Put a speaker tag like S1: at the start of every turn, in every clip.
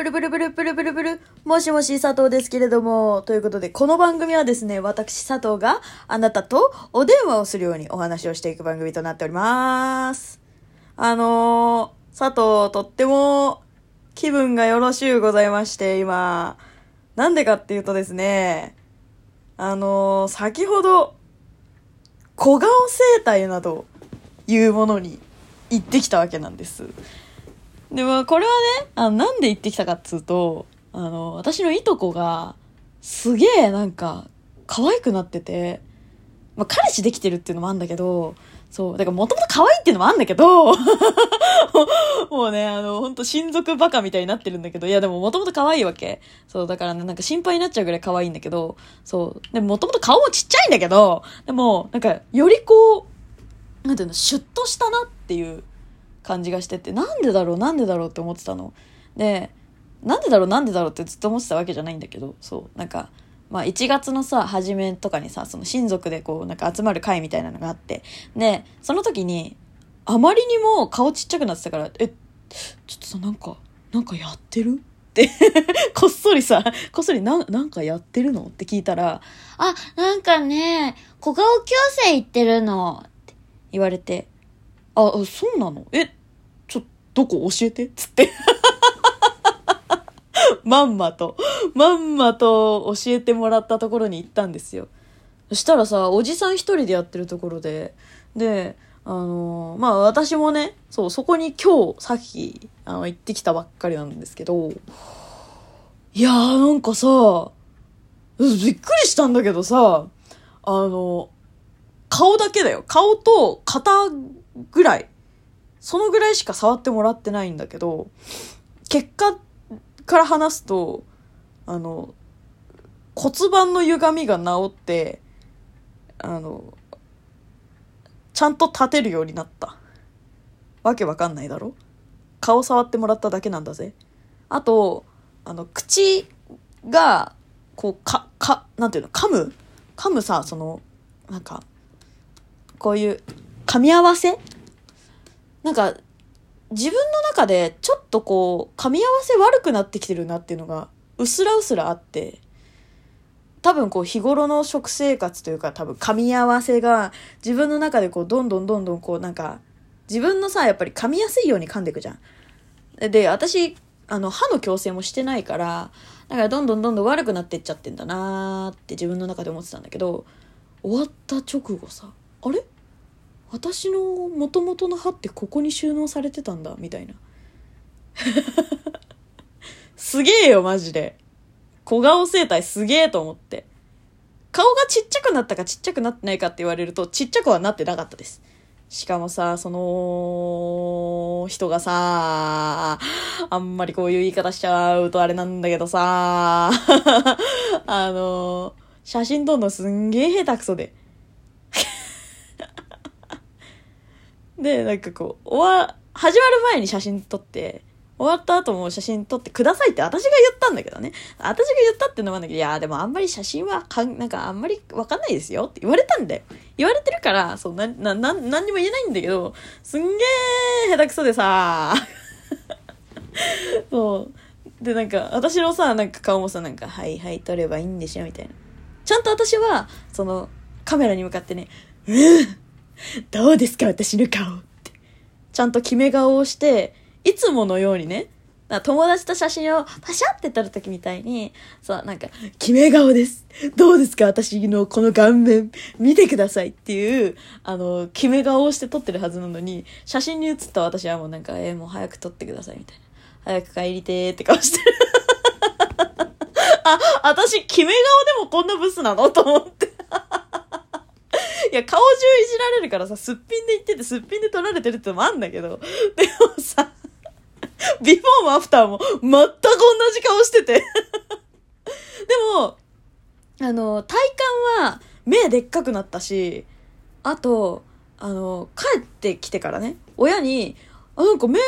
S1: ブルブルブルブルブルブル。もしもし佐藤ですけれども。ということで、この番組はですね、私佐藤があなたとお電話をするようにお話をしていく番組となっております。あのー、佐藤とっても気分がよろしゅうございまして、今。なんでかっていうとですね、あのー、先ほど、小顔整体などいうものに行ってきたわけなんです。でもこれはね、あの、なんで行ってきたかっつうと、あの、私のいとこが、すげえなんか、可愛くなってて、まあ、彼氏できてるっていうのもあんだけど、そう、だからもともと可愛いっていうのもあんだけど、もうね、あの、ほんと親族バカみたいになってるんだけど、いやでももともと可愛いわけ。そう、だからね、なんか心配になっちゃうぐらい可愛いんだけど、そう、でももともと顔もちっちゃいんだけど、でも、なんか、よりこう、なんていうの、シュッとしたなっていう感じがしてて、なんでだろう、なんでだろうって思ってたの。で、なんでだろう、なんでだろうってずっと思ってたわけじゃないんだけど、そう、なんか、まあ1月のさ、初めとかにさ、その親族でこう、なんか集まる会みたいなのがあって、で、その時に、あまりにも顔ちっちゃくなってたから、え、ちょっとさ、なんか、なんかやってる？って、こっそりさ、こっそりな、なんかやってるの？って聞いたら、
S2: あ、なんかね、小顔矯正行ってるの。って
S1: 言われて、あ、あそうなの？え、どこ教えて？つって。まんまと、まんまと教えてもらったところに行ったんですよ。そしたらさ、おじさん一人でやってるところで、で、あのまあ私もね、そう、そこに今日、さっき、あの、行ってきたばっかりなんですけど、いやーなんかさ、びっくりしたんだけどさ、あの、顔だけだよ。顔と肩ぐらい。そのぐらいしか触ってもらってないんだけど、結果から話すと、あの、骨盤の歪みが治って、あの、ちゃんと立てるようになった。わけわかんないだろ？顔触ってもらっただけなんだぜ。あと、あの、口が、こう、か、か、なんていうの、噛む？噛むさ、その、なんか、こういう、噛み合わせ？なんか、自分の中でちょっとこう、噛み合わせ悪くなってきてるなっていうのが、うすらうすらあって、多分こう日頃の食生活というか多分噛み合わせが自分の中でこうどんどんどんどんこうなんか自分のさやっぱり噛みやすいように噛んでいくじゃん。で私あの歯の矯正もしてないからだからどんどんどんどん悪くなってっちゃってんだなーって自分の中で思ってたんだけど終わった直後さあれ？私の元々の歯ってここに収納されてたんだみたいな。すげえよマジで。小顔整体すげえと思って。顔がちっちゃくなったかちっちゃくなってないかって言われるとちっちゃくはなってなかったです。しかもさ、その人がさ、あんまりこういう言い方しちゃうとあれなんだけどさ、あの、写真撮るのすんげえ下手くそで。で、なんかこう、終わ、始まる前に写真撮って、終わった後も写真撮ってくださいって私が言ったんだけどね。私が言ったってのもあるんだけど、いやでもあんまり写真はかん、なんかあんまりわかんないですよって言われたんだよ。言われてるから、そう、な、な、な、なんにも言えないんだけど、すんげー下手くそでさ、そう。で、なんか、私のさ、なんか顔もさ、なんか、はいはい、撮ればいいんでしょみたいな。ちゃんと私は、その、カメラに向かってね、うん どうですか私の顔って。ちゃんと決め顔をして、いつものようにね、友達と写真をパシャって撮るときみたいに、そう、なんか、決め顔です。どうですか私のこの顔面、見てくださいっていう、あの、決め顔をして撮ってるはずなのに、写真に写った私はもうなんか、えーもう早く撮ってくださいみたいな。早く帰りてーって顔してる。あ、私、決め顔でもこんなブスなの？と思って。いや、顔中いじられるからさ、すっぴんで言ってて、すっぴんで撮られてるってのもあんだけど、でもさ、ビフォーもアフターも全く同じ顔してて。でも、あの、体感は目でっかくなったし、あと、あの、帰ってきてからね、親に、あ、なんか目、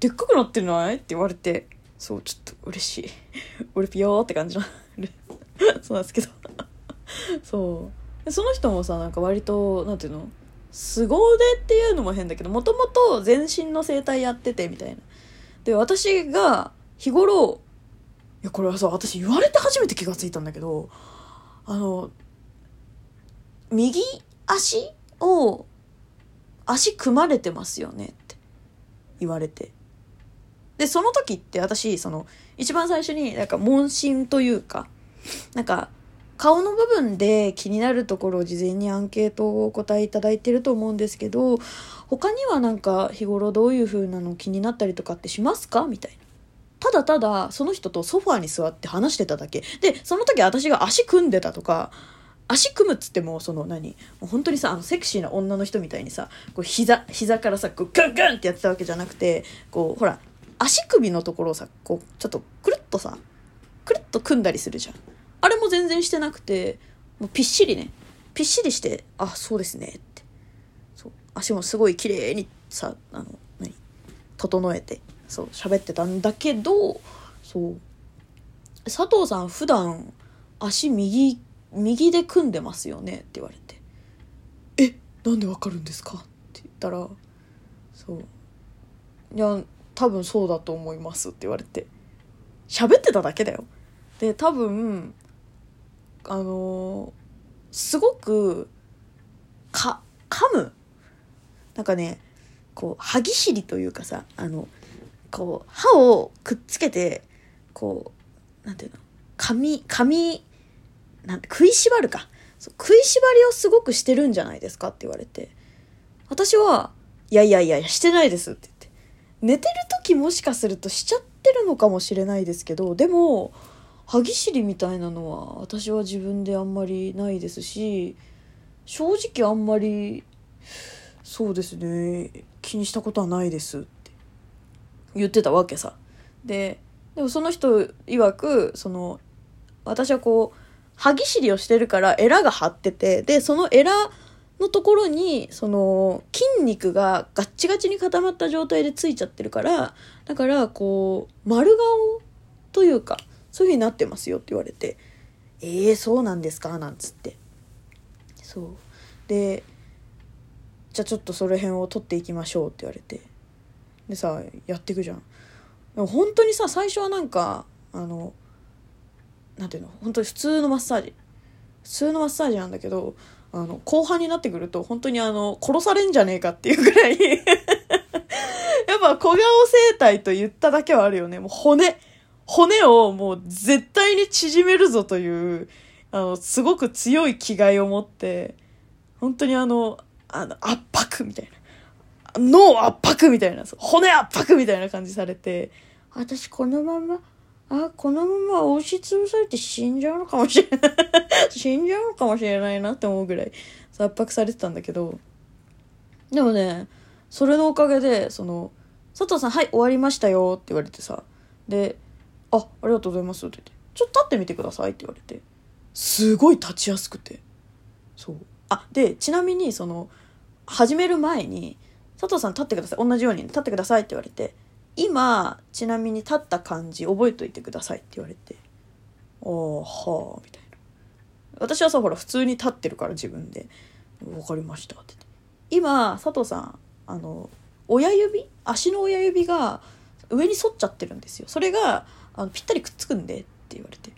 S1: でっかくなってない？って言われて、そう、ちょっと嬉しい。俺ピヨーって感じなる。そうなんですけど。そう。その人もさ、なんか割と、なんていうの？凄腕っていうのも変だけど、もともと全身の整体やっててみたいな。で、私が日頃、いや、これはさ、私言われて初めて気がついたんだけど、あの、右足を、足組まれてますよねって言われて。で、その時って私、その、一番最初になんか問診というか、なんか、顔の部分で気になるところを事前にアンケートをお答えいただいてると思うんですけど、他にはなんか日頃どういう風なの気になったりとかってしますか？みたいな。ただただその人とソファーに座って話してただけ。で、その時私が足組んでたとか、足組むっつっても、その何？もう本当にさ、あのセクシーな女の人みたいにさ、こう膝、膝からさ、こうグングンってやってたわけじゃなくて、こう、ほら、足首のところをさ、こう、ちょっとくるっとさ、くるっと組んだりするじゃん。あれも全然してなくて、もうぴっしりね、ぴっしりして、あ、そうですねって。そう。足もすごい綺麗にさ、あの、何？整えて、そう、喋ってたんだけど、そう。佐藤さん普段足右、右で組んでますよね？って言われて。え、なんでわかるんですか？って言ったら、そう。いや、多分そうだと思いますって言われて。喋ってただけだよ。で、多分、あのすごく、か、噛む。なんかね、こう、歯ぎしりというかさ、あの、こう、歯をくっつけて、こう、なんていうの、噛み、噛み、なんて、食いしばるか。食いしばりをすごくしてるんじゃないですかって言われて。私は、いやいやいや、してないですって言って。寝てる時もしかするとしちゃってるのかもしれないですけど、でも、歯ぎしりみたいなのは私は自分であんまりないですし正直あんまりそうですね気にしたことはないですって。言ってたわけさ。ででもその人曰くその私はこう歯ぎしりをしてるからエラが張っててでそのエラのところにその筋肉がガッチガチに固まった状態でついちゃってるからだからこう丸顔というかそういう風になってますよって言われて、ええー、そうなんですか？なんつって。そう。で、じゃあちょっとその辺を取っていきましょうって言われて。でさ、やっていくじゃん。でも本当にさ、最初はなんか、あの、なんていうの、本当に普通のマッサージ。普通のマッサージなんだけど、あの、後半になってくると本当にあの、殺されんじゃねえかっていうぐらい やっぱ小顔生態と言っただけはあるよね。もう骨。骨をもう絶対に縮めるぞという、あの、すごく強い気概を持って、本当にあの、あの、圧迫みたいな。脳圧迫みたいな、骨圧迫みたいな感じされて、私このまま、あ、このまま押しつぶされて死んじゃうのかもしれない。死んじゃうのかもしれないなって思うぐらい圧迫されてたんだけど、でもね、それのおかげで、その、佐藤さん、はい、終わりましたよって言われてさ、で、あ、ありがとうございますって言って、ちょっと立ってみてくださいって言われて、すごい立ちやすくて。そう。あ、で、ちなみに、その、始める前に、佐藤さん立ってください。同じように立ってくださいって言われて、今、ちなみに立った感じ覚えといてくださいって言われて、ああ、はあ、みたいな。私はさ、ほら、普通に立ってるから自分で、わかりましたって言って。今、佐藤さん、あの、親指？足の親指が上に反っちゃってるんですよ。それが、あのぴったりくっつくんでって言われて。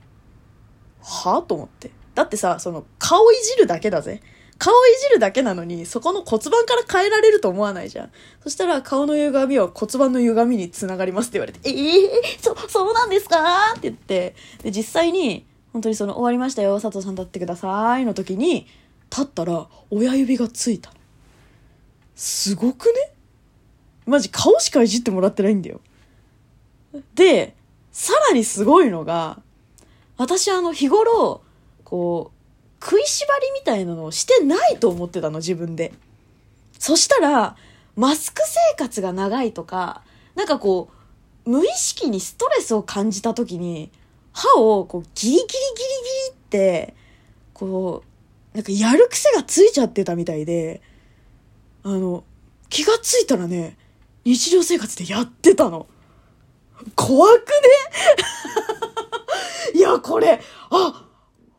S1: はあ？と思って。だってさその顔いじるだけだぜ。顔いじるだけなのにそこの骨盤から変えられると思わないじゃん。そしたら顔の歪みは骨盤の歪みにつながりますって言われて「ええー、そそうなんですか?」って言って。で実際に本当にその「終わりましたよ佐藤さん立ってください」の時に立ったら親指がついた。のすごくね？マジ顔しかいじってもらってないんだよ。でさらにすごいのが、私あの日頃、こう、食いしばりみたいなのをしてないと思ってたの、自分で。そしたら、マスク生活が長いとか、なんかこう、無意識にストレスを感じた時に、歯をこうギリギリギリギリって、こう、なんかやる癖がついちゃってたみたいで、あの、気がついたらね、日常生活でやってたの。怖くね？いや、これ、あ、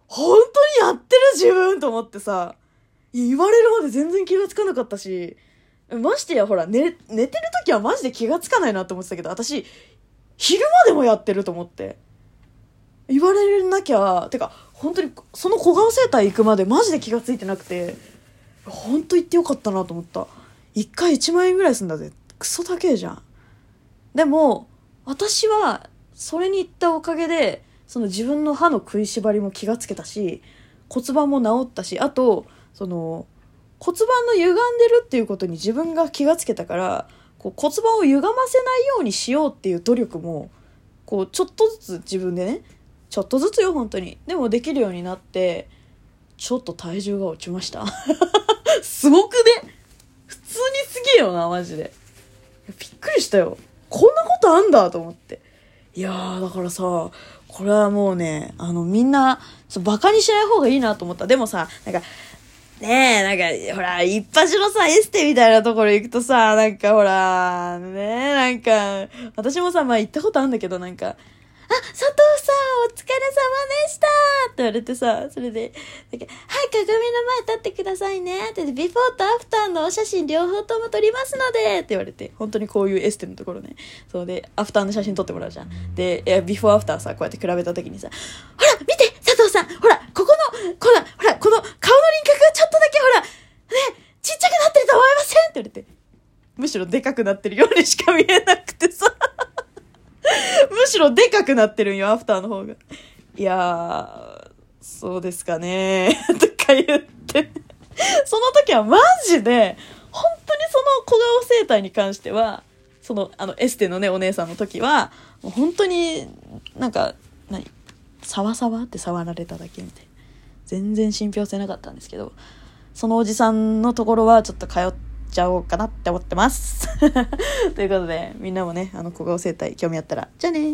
S1: 本当にやってる自分と思ってさ、言われるまで全然気がつかなかったし、ましてやほら、寝、寝てる時はマジで気がつかないなと思ってたけど、私、昼間でもやってると思って。言われなきゃ、てか、本当に、その小顔整体行くまでマジで気がついてなくて、本当行ってよかったなと思った。一回1万円ぐらいすんだぜ。クソ高えじゃん。でも、私は、それに行ったおかげで、その自分の歯の食いしばりも気がつけたし、骨盤も治ったし、あと、その、骨盤の歪んでるっていうことに自分が気がつけたから、こう骨盤を歪ませないようにしようっていう努力も、こう、ちょっとずつ自分でね、ちょっとずつよ、本当に。でもできるようになって、ちょっと体重が落ちました。すごくね普通にすげえよな、マジで。びっくりしたよ。こんなことあんだと思って。いやー、だからさ、これはもうね、あの、みんな、そうバカにしない方がいいなと思った。でもさ、なんか、ねえ、なんか、ほら、一発のさ、エステみたいなところ行くとさ、なんかほら、ねえ、なんか、私もさ、まあ行ったことあるんだけど、なんか、あ佐藤さん、お疲れ様でしたって言われてさ、それで、はい、鏡の前立ってくださいねって、ビフォーとアフターのお写真両方とも撮りますのでって言われて、本当にこういうエステのところね。そうで、アフターの写真撮ってもらうじゃん。で、いやビフォーアフターさ、こうやって比べた時にさ、ほら、見て佐藤さんほら、ここの、ほら、ほら、この顔の輪郭がちょっとだけほら、ね、ちっちゃくなってると思いませんって言われて。むしろでかくなってるようにしか見えなくてさ。むしろでかくなってるんよ、アフターの方が。いやー、そうですかね。とか言って。その時はマジで、本当にその小顔整体に関しては、その、あの、エステのね、お姉さんの時は、もう本当になんか、何？サワサワって触られただけみたいな。全然信憑性なかったんですけど、そのおじさんのところはちょっと通っちゃおうかなって思ってます。ということで、みんなもね、あの、小顔整体興味あったら、じゃあね